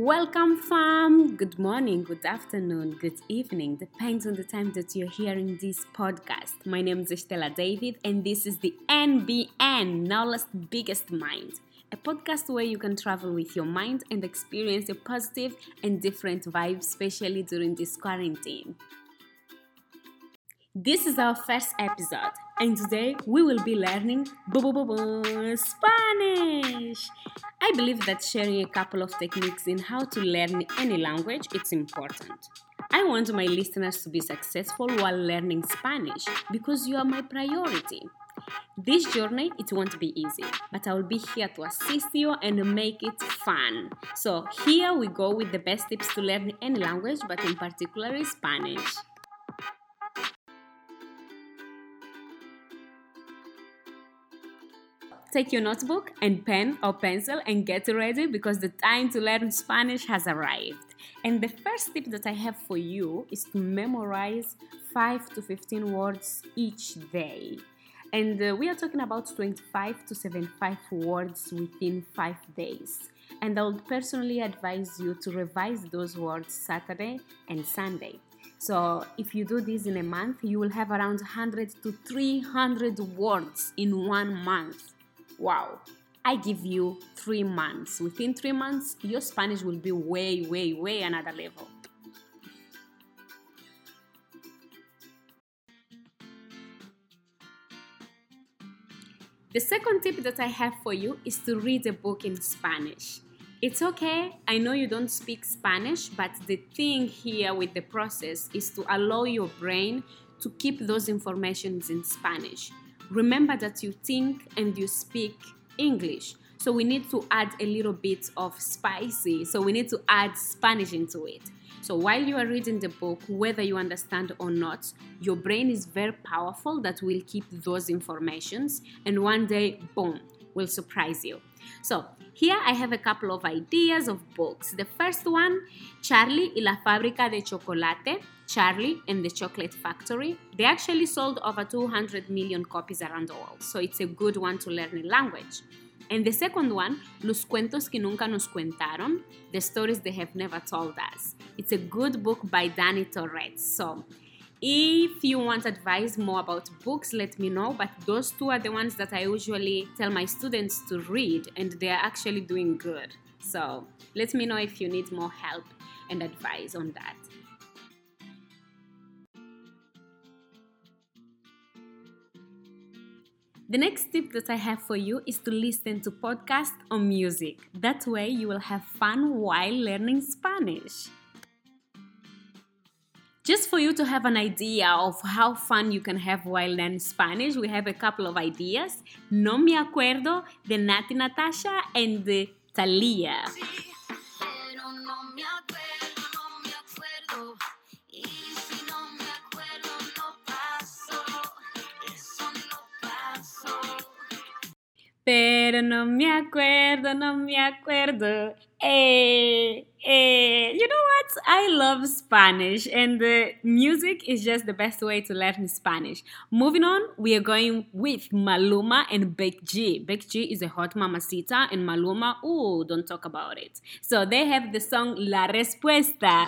Welcome, fam. Good morning, good afternoon, good evening. Depends on the time that you're hearing this podcast. My name is Estela David, and this is the NBN, Knowledge Biggest Mind, a podcast where you can travel with your mind and experience a positive and different vibe, especially during this quarantine. This is our first episode, and today we will be learning Spanish. I believe that sharing a couple of techniques in how to learn any language it's important. I want my listeners to be successful while learning Spanish because you are my priority. This journey it won't be easy, but I will be here to assist you and make it fun. So, here we go with the best tips to learn any language, but in particular Spanish. Take your notebook and pen or pencil and get ready because the time to learn Spanish has arrived. And the first tip that I have for you is to memorize 5 to 15 words each day. And uh, we are talking about 25 to 75 words within 5 days. And I would personally advise you to revise those words Saturday and Sunday. So, if you do this in a month, you will have around 100 to 300 words in one month wow, I give you three months. Within three months, your Spanish will be way, way, way another level. The second tip that I have for you is to read a book in Spanish. It's okay, I know you don't speak Spanish, but the thing here with the process is to allow your brain to keep those informations in Spanish remember that you think and you speak English. So we need to add a little bit of spicy. So we need to add Spanish into it. So while you are reading the book, whether you understand or not, your brain is very powerful that will keep those informations and one day, boom, will surprise you. So here I have a couple of ideas of books. The first one, Charlie y la fábrica de chocolate, Charlie and the Chocolate Factory. They actually sold over 200 million copies around the world, so it's a good one to learn a language. And the second one, Los cuentos que nunca nos contaron, the stories they have never told us. It's a good book by Dani Torres. So if you want advice more about books, let me know. But those two are the ones that I usually tell my students to read, and they are actually doing good. So let me know if you need more help and advice on that. The next tip that I have for you is to listen to podcasts or music. That way, you will have fun while learning Spanish. Just for you to have an idea of how fun you can have while learning Spanish, we have a couple of ideas. No me acuerdo de Natti Natasha and Thalia. Pero no me acuerdo, no me acuerdo. Eh, eh. You? I love Spanish, and the music is just the best way to learn Spanish. Moving on, we are going with Maluma and Becky G. G is a hot mamacita, and Maluma, ooh, don't talk about it. So they have the song La Respuesta.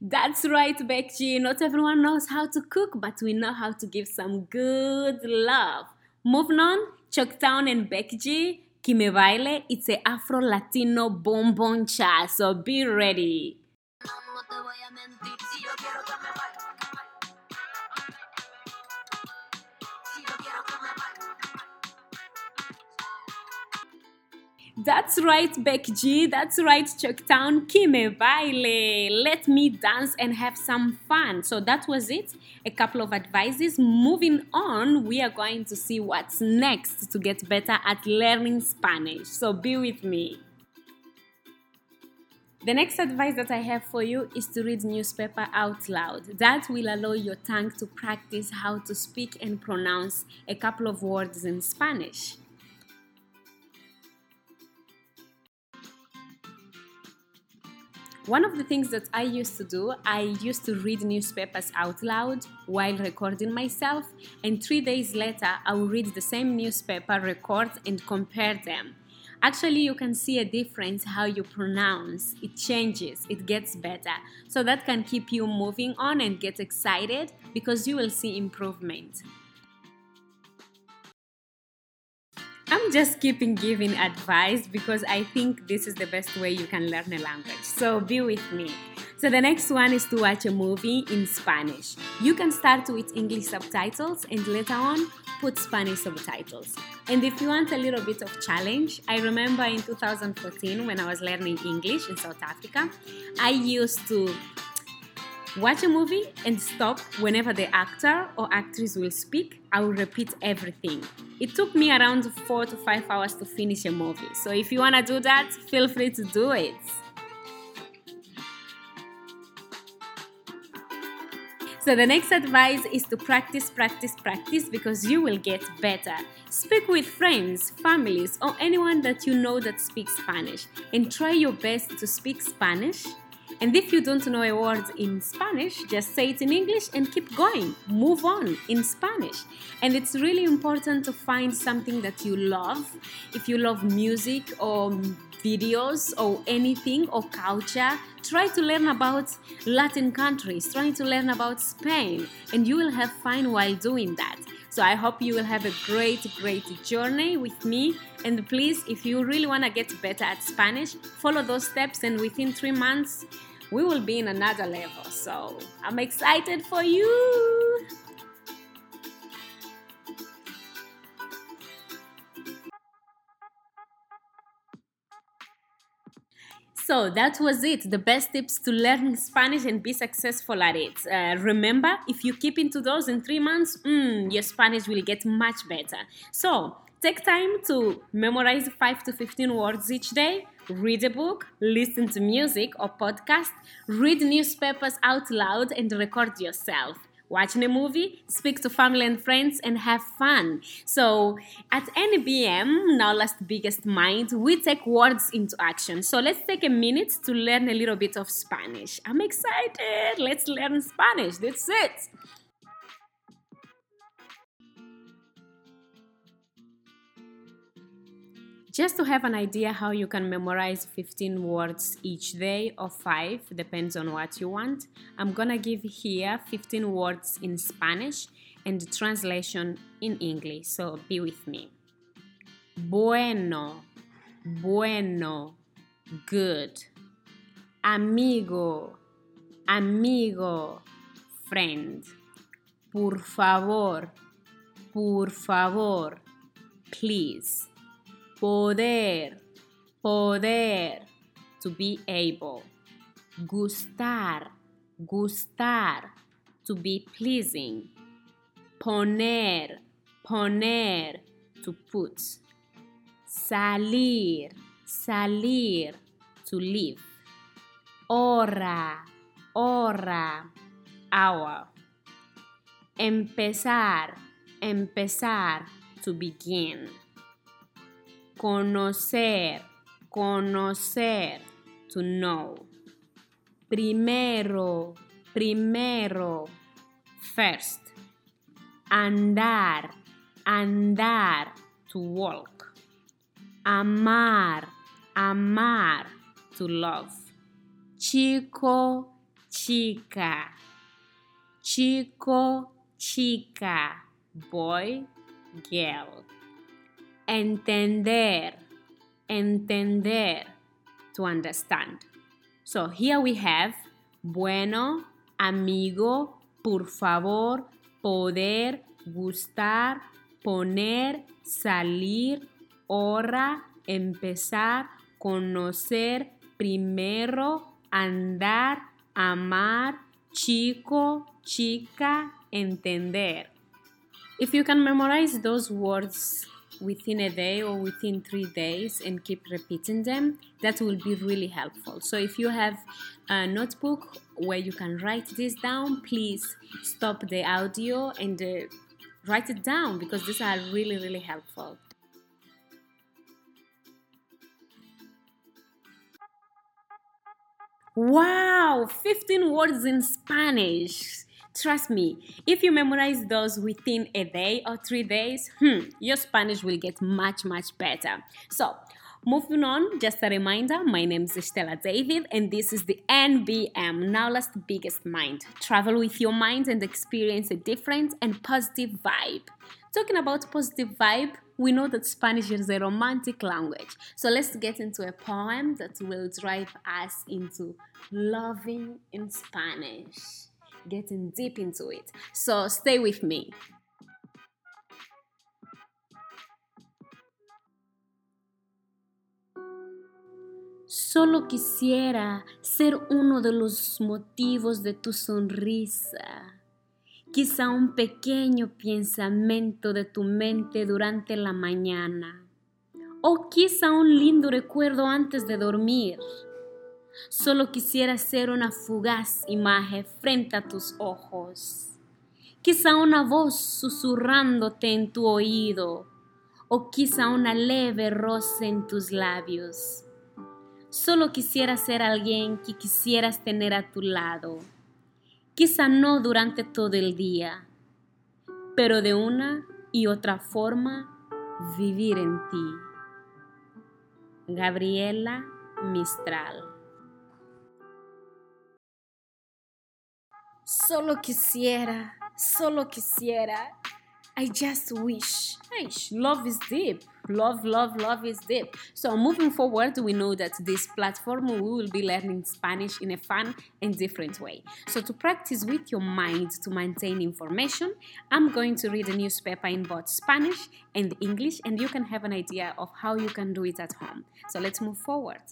That's right, Becky. Not everyone knows how to cook, but we know how to give some good love. Moving on, Chucktown and Becky Que Me Baile, it's a Afro Latino bonbon cha, so be ready. That's right, Becky G. That's right, Chucktown. Que me baile. Let me dance and have some fun. So that was it. A couple of advices. Moving on, we are going to see what's next to get better at learning Spanish. So be with me. The next advice that I have for you is to read newspaper out loud. That will allow your tongue to practice how to speak and pronounce a couple of words in Spanish. One of the things that I used to do, I used to read newspapers out loud while recording myself, and three days later, I will read the same newspaper, record, and compare them. Actually, you can see a difference how you pronounce. It changes, it gets better. So that can keep you moving on and get excited because you will see improvement. I'm just keeping giving advice because I think this is the best way you can learn a language. So be with me. So the next one is to watch a movie in Spanish. You can start with English subtitles and later on put Spanish subtitles. And if you want a little bit of challenge, I remember in 2014 when I was learning English in South Africa, I used to watch a movie and stop whenever the actor or actress will speak. I will repeat everything. It took me around four to five hours to finish a movie. So if you want to do that, feel free to do it. So, the next advice is to practice, practice, practice because you will get better. Speak with friends, families, or anyone that you know that speaks Spanish and try your best to speak Spanish and if you don't know a word in Spanish, just say it in English and keep going. Move on in Spanish. And it's really important to find something that you love. If you love music or videos or anything or culture, try to learn about Latin countries, try to learn about Spain, and you will have fun while doing that. So I hope you will have a great, great journey with me. And please, if you really want to get better at Spanish, follow those steps, and within three months, we will be in another level. So I'm excited for you. So that was it. The best tips to learn Spanish and be successful at it. Uh, remember, if you keep into those in three months, mm, your Spanish will get much better. So take time to memorize 5 to 15 words each day read a book, listen to music or podcast, read newspapers out loud and record yourself. Watching a movie, speak to family and friends, and have fun. So, at NBM, Nola's biggest mind, we take words into action. So, let's take a minute to learn a little bit of Spanish. I'm excited. Let's learn Spanish. That's it. Just to have an idea how you can memorize 15 words each day or 5, depends on what you want, I'm gonna give here 15 words in Spanish and translation in English, so be with me. Bueno, bueno, good. Amigo, amigo, friend. Por favor, por favor, please Poder, poder, to be able. Gustar, gustar, to be pleasing. Poner, poner, to put. Salir, salir, to leave. Hora, hora, hour. Empezar, empezar, to begin Conocer, conocer, to know. Primero, primero, first. Andar, andar, to walk. Amar, amar, to love. Chico, chica. Chico, chica. Boy, girl entender, entender, to understand. So here we have bueno, amigo, por favor, poder, gustar, poner, salir, hora, empezar, conocer, primero, andar, amar, chico, chica, entender. If you can memorize those words within a day or within three days and keep repeating them, that will be really helpful. So, if you have a notebook where you can write this down, please stop the audio and uh, write it down because these are really, really helpful. Wow, 15 words in Spanish. Trust me, if you memorize those within a day or three days, hmm, your Spanish will get much, much better. So, moving on, just a reminder my name is Stella David, and this is the NBM, Nowlast Biggest Mind. Travel with your mind and experience a different and positive vibe. Talking about positive vibe, we know that Spanish is a romantic language. So let's get into a poem that will drive us into loving in Spanish getting deep into it. So stay with me. Solo quisiera ser uno de los motivos de tu sonrisa. Quizá un pequeño pensamiento de tu mente durante la mañana. O quizá un lindo recuerdo antes de dormir Solo quisiera ser una fugaz imagen frente a tus ojos. Quizá una voz susurrándote en tu oído o quizá una leve rosa en tus labios. Solo quisiera ser alguien que quisieras tener a tu lado. Quizá no durante todo el día, pero de una y otra forma vivir en ti. Gabriela Mistral Solo quisiera, solo quisiera. I just wish. Eish, love is deep. Love, love, love is deep. So, moving forward, we know that this platform we will be learning Spanish in a fun and different way. So, to practice with your mind to maintain information, I'm going to read a newspaper in both Spanish and English, and you can have an idea of how you can do it at home. So, let's move forward.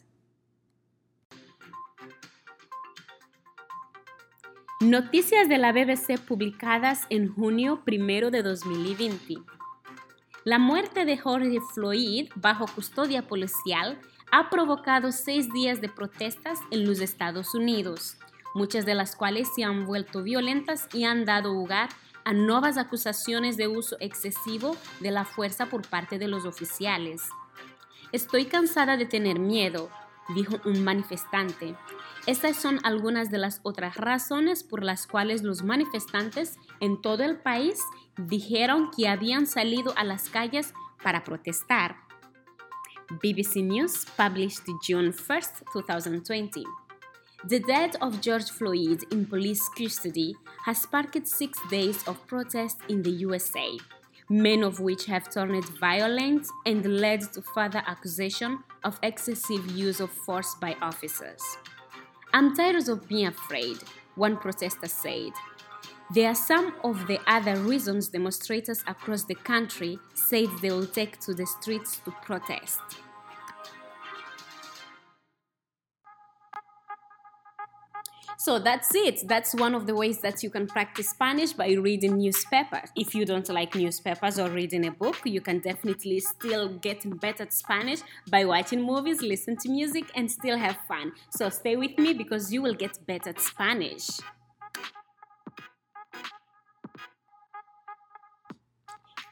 Noticias de la BBC publicadas en junio 1 de 2020. La muerte de Jorge Floyd bajo custodia policial ha provocado seis días de protestas en los Estados Unidos, muchas de las cuales se han vuelto violentas y han dado lugar a nuevas acusaciones de uso excesivo de la fuerza por parte de los oficiales. Estoy cansada de tener miedo, dijo un manifestante. Estas son algunas de las otras razones por las cuales los manifestantes en todo el país dijeron que habían salido a las calles para protestar. BBC News published June 1, 2020. The death of George Floyd in police custody has sparked six days of protest in the USA many of which have turned violent and led to further accusation of excessive use of force by officers. I'm tired of being afraid, one protester said. There are some of the other reasons demonstrators across the country said they will take to the streets to protest. So that's it. That's one of the ways that you can practice Spanish by reading newspapers. If you don't like newspapers or reading a book, you can definitely still get better at Spanish by watching movies, listen to music, and still have fun. So stay with me because you will get better at Spanish.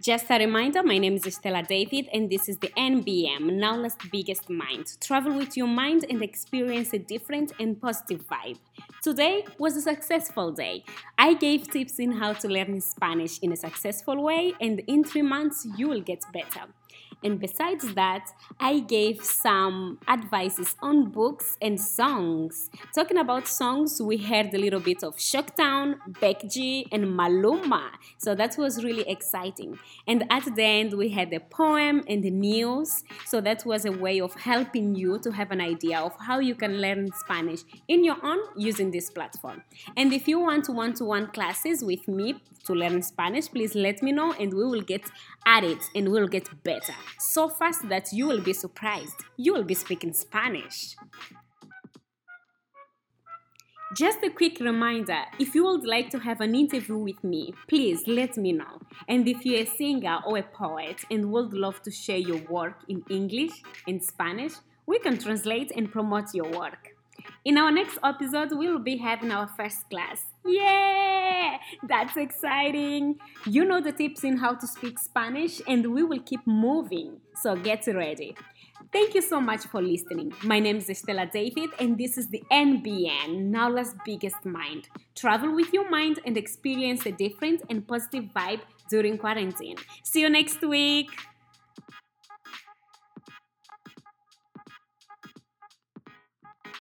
Just a reminder, my name is Stella David and this is the NBM, Nowlast Biggest Mind. Travel with your mind and experience a different and positive vibe. Today was a successful day. I gave tips in how to learn Spanish in a successful way and in 3 months you will get better. And besides that, I gave some advices on books and songs. Talking about songs, we heard a little bit of Shocktown, Becky G, and Maluma. So that was really exciting. And at the end, we had the poem and the news. So that was a way of helping you to have an idea of how you can learn Spanish in your own using this platform. And if you want one to one classes with me to learn Spanish, please let me know and we will get at it and we'll get better so fast that you will be surprised. You will be speaking Spanish. Just a quick reminder if you would like to have an interview with me, please let me know. And if you're a singer or a poet and would love to share your work in English and Spanish, we can translate and promote your work. In our next episode, we'll be having our first class. Yeah, that's exciting. You know the tips in how to speak Spanish, and we will keep moving. So get ready. Thank you so much for listening. My name is Estela David, and this is the NBN, Nala's Biggest Mind. Travel with your mind and experience a different and positive vibe during quarantine. See you next week.